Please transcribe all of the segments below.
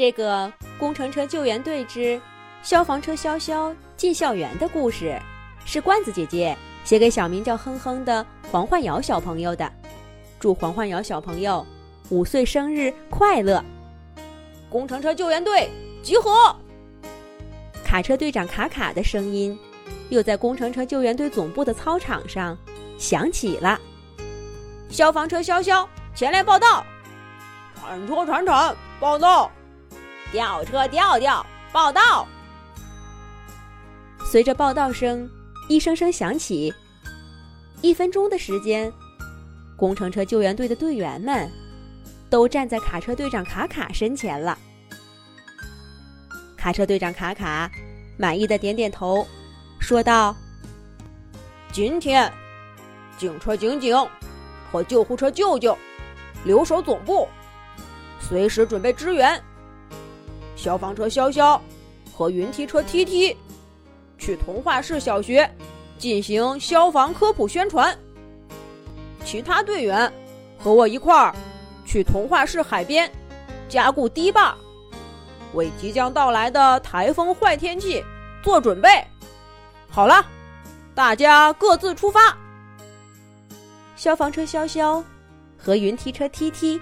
这个工程车救援队之消防车潇潇进校园的故事，是罐子姐姐写给小名叫哼哼的黄焕瑶小朋友的。祝黄焕瑶小朋友五岁生日快乐！工程车救援队集合！卡车队长卡卡的声音又在工程车救援队总部的操场上响起了。消防车潇潇前来报道，铲车铲铲报道，吊车吊吊报道。随着报道声一声声响起，一分钟的时间。工程车救援队的队员们都站在卡车队长卡卡身前了。卡车队长卡卡满意的点点头，说道：“今天，警车警警和救护车舅舅留守总部，随时准备支援。消防车潇潇和云梯车 T T 去童话市小学进行消防科普宣传。”其他队员和我一块儿去童话市海边加固堤坝，为即将到来的台风坏天气做准备。好了，大家各自出发。消防车潇潇和云梯车 T T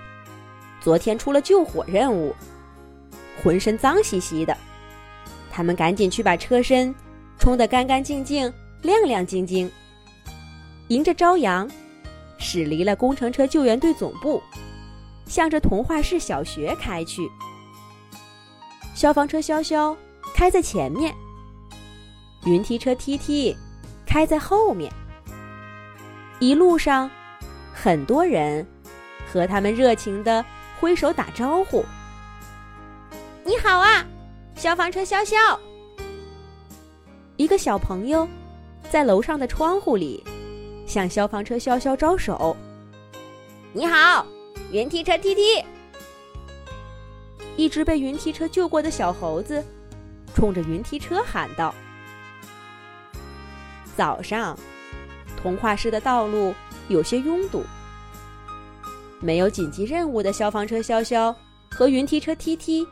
昨天出了救火任务，浑身脏兮兮的，他们赶紧去把车身冲得干干净净、亮亮晶晶，迎着朝阳。驶离了工程车救援队总部，向着童话市小学开去。消防车潇潇开在前面，云梯车梯梯开在后面。一路上，很多人和他们热情的挥手打招呼：“你好啊，消防车潇潇！”一个小朋友在楼上的窗户里。向消防车潇潇招手。你好，云梯车 T T。一只被云梯车救过的小猴子，冲着云梯车喊道：“早上，童话市的道路有些拥堵。没有紧急任务的消防车潇潇和云梯车 T T，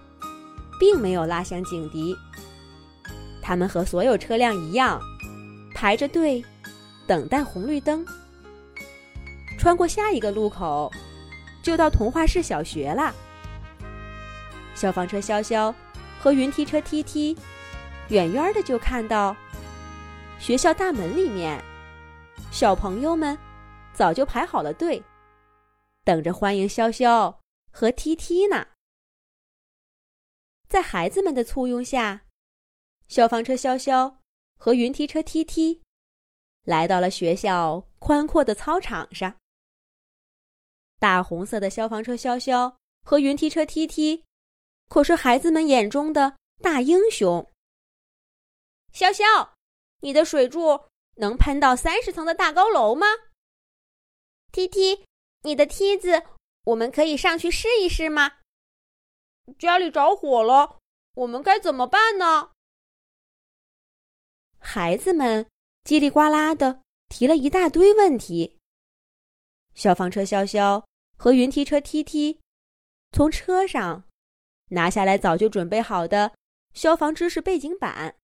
并没有拉响警笛。他们和所有车辆一样，排着队。”等待红绿灯，穿过下一个路口，就到童话市小学啦。消防车潇潇和云梯车 T T，远远的就看到学校大门里面，小朋友们早就排好了队，等着欢迎潇潇和 T T 呢。在孩子们的簇拥下，消防车潇潇和云梯车梯梯。来到了学校宽阔的操场上，大红色的消防车潇潇和云梯车梯梯可是孩子们眼中的大英雄。潇潇，你的水柱能喷到三十层的大高楼吗？T T，你的梯子我们可以上去试一试吗？家里着火了，我们该怎么办呢？孩子们。叽里呱啦的提了一大堆问题。消防车潇潇和云梯车踢踢从车上拿下来早就准备好的消防知识背景板，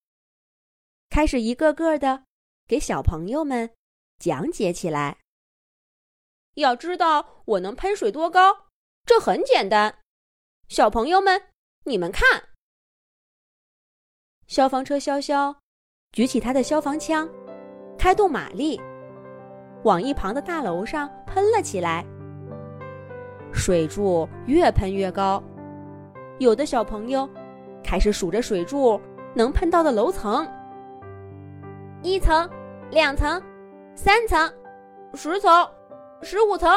开始一个个的给小朋友们讲解起来。要知道我能喷水多高，这很简单。小朋友们，你们看，消防车潇潇举起他的消防枪。开动马力，往一旁的大楼上喷了起来。水柱越喷越高，有的小朋友开始数着水柱能喷到的楼层：一层、两层、三层、十层、十五层、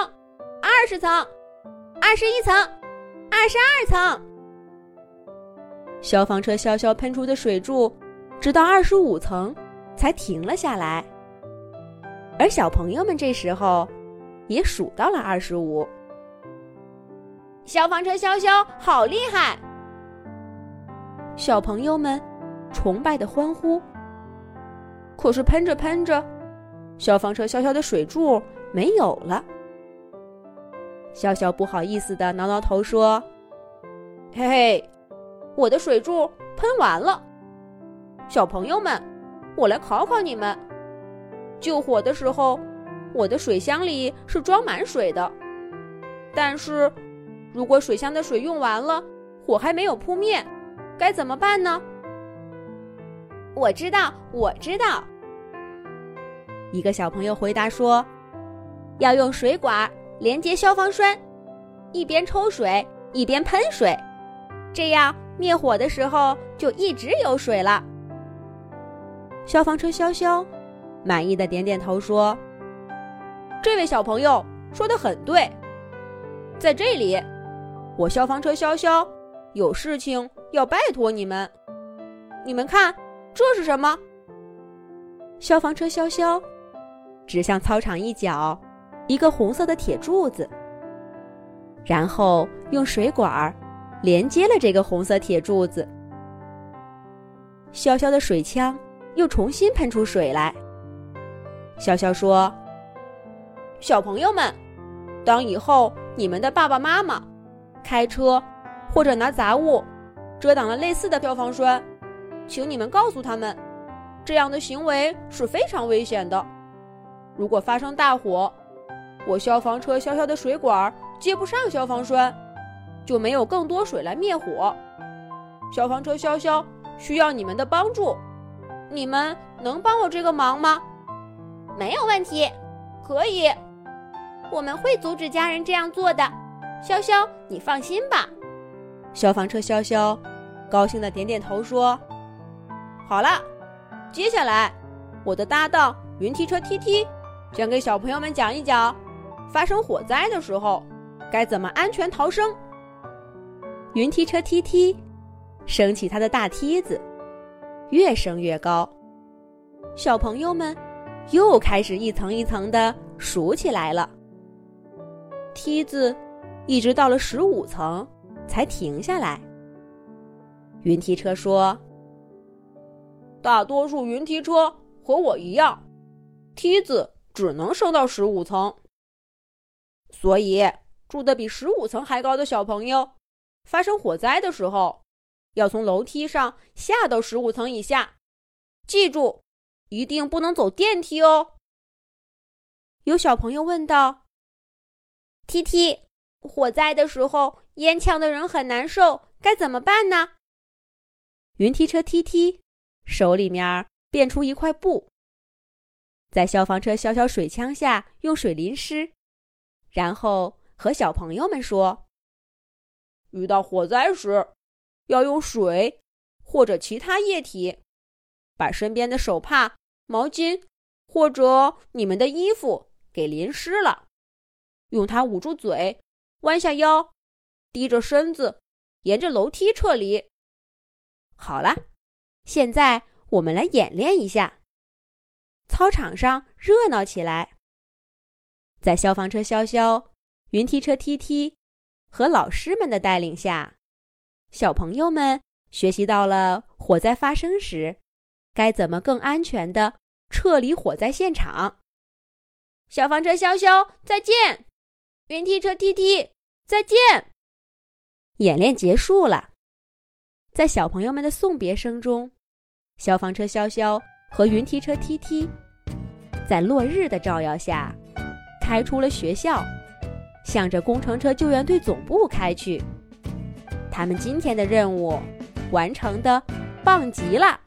二十层、二十一层、二十二层。消防车潇潇喷出的水柱，直到二十五层才停了下来。而小朋友们这时候也数到了二十五。消防车潇潇好厉害！小朋友们崇拜的欢呼。可是喷着喷着，消防车潇潇的水柱没有了。笑笑不好意思的挠挠头说：“嘿嘿，我的水柱喷完了。小朋友们，我来考考你们：救火的时候，我的水箱里是装满水的，但是如果水箱的水用完了，火还没有扑灭，该怎么办呢？我知道，我知道。一个小朋友回答说：“要用水管连接消防栓，一边抽水一边喷水，这样灭火的时候就一直有水了。”消防车潇潇满意的点点头说：“这位小朋友说的很对，在这里，我消防车潇潇有事情要拜托你们。你们看，这是什么？”消防车潇潇。指向操场一角，一个红色的铁柱子，然后用水管连接了这个红色铁柱子。潇潇的水枪又重新喷出水来。潇潇说：“小朋友们，当以后你们的爸爸妈妈开车或者拿杂物遮挡了类似的消防栓，请你们告诉他们，这样的行为是非常危险的。”如果发生大火，我消防车小小的水管接不上消防栓，就没有更多水来灭火。消防车潇潇需要你们的帮助，你们能帮我这个忙吗？没有问题，可以，我们会阻止家人这样做的。潇潇，你放心吧。消防车潇潇高兴的点点头说：“好了，接下来我的搭档云梯车 T T。”将给小朋友们讲一讲，发生火灾的时候该怎么安全逃生。云梯车 T T 升起它的大梯子，越升越高。小朋友们又开始一层一层的数起来了。梯子一直到了十五层才停下来。云梯车说：“大多数云梯车和我一样，梯子。”只能升到十五层，所以住的比十五层还高的小朋友，发生火灾的时候，要从楼梯上下到十五层以下。记住，一定不能走电梯哦。有小朋友问道：“T T，火灾的时候烟呛的人很难受，该怎么办呢？”云梯车 T T 手里面变出一块布。在消防车小小水枪下用水淋湿，然后和小朋友们说：“遇到火灾时，要用水或者其他液体，把身边的手帕、毛巾或者你们的衣服给淋湿了，用它捂住嘴，弯下腰，低着身子，沿着楼梯撤离。”好了，现在我们来演练一下。操场上热闹起来，在消防车潇潇、云梯车 T T 和老师们的带领下，小朋友们学习到了火灾发生时该怎么更安全的撤离火灾现场。消防车潇潇再见，云梯车 T T 再见。演练结束了，在小朋友们的送别声中，消防车潇潇。和云梯车 T T，在落日的照耀下，开出了学校，向着工程车救援队总部开去。他们今天的任务完成的棒极了。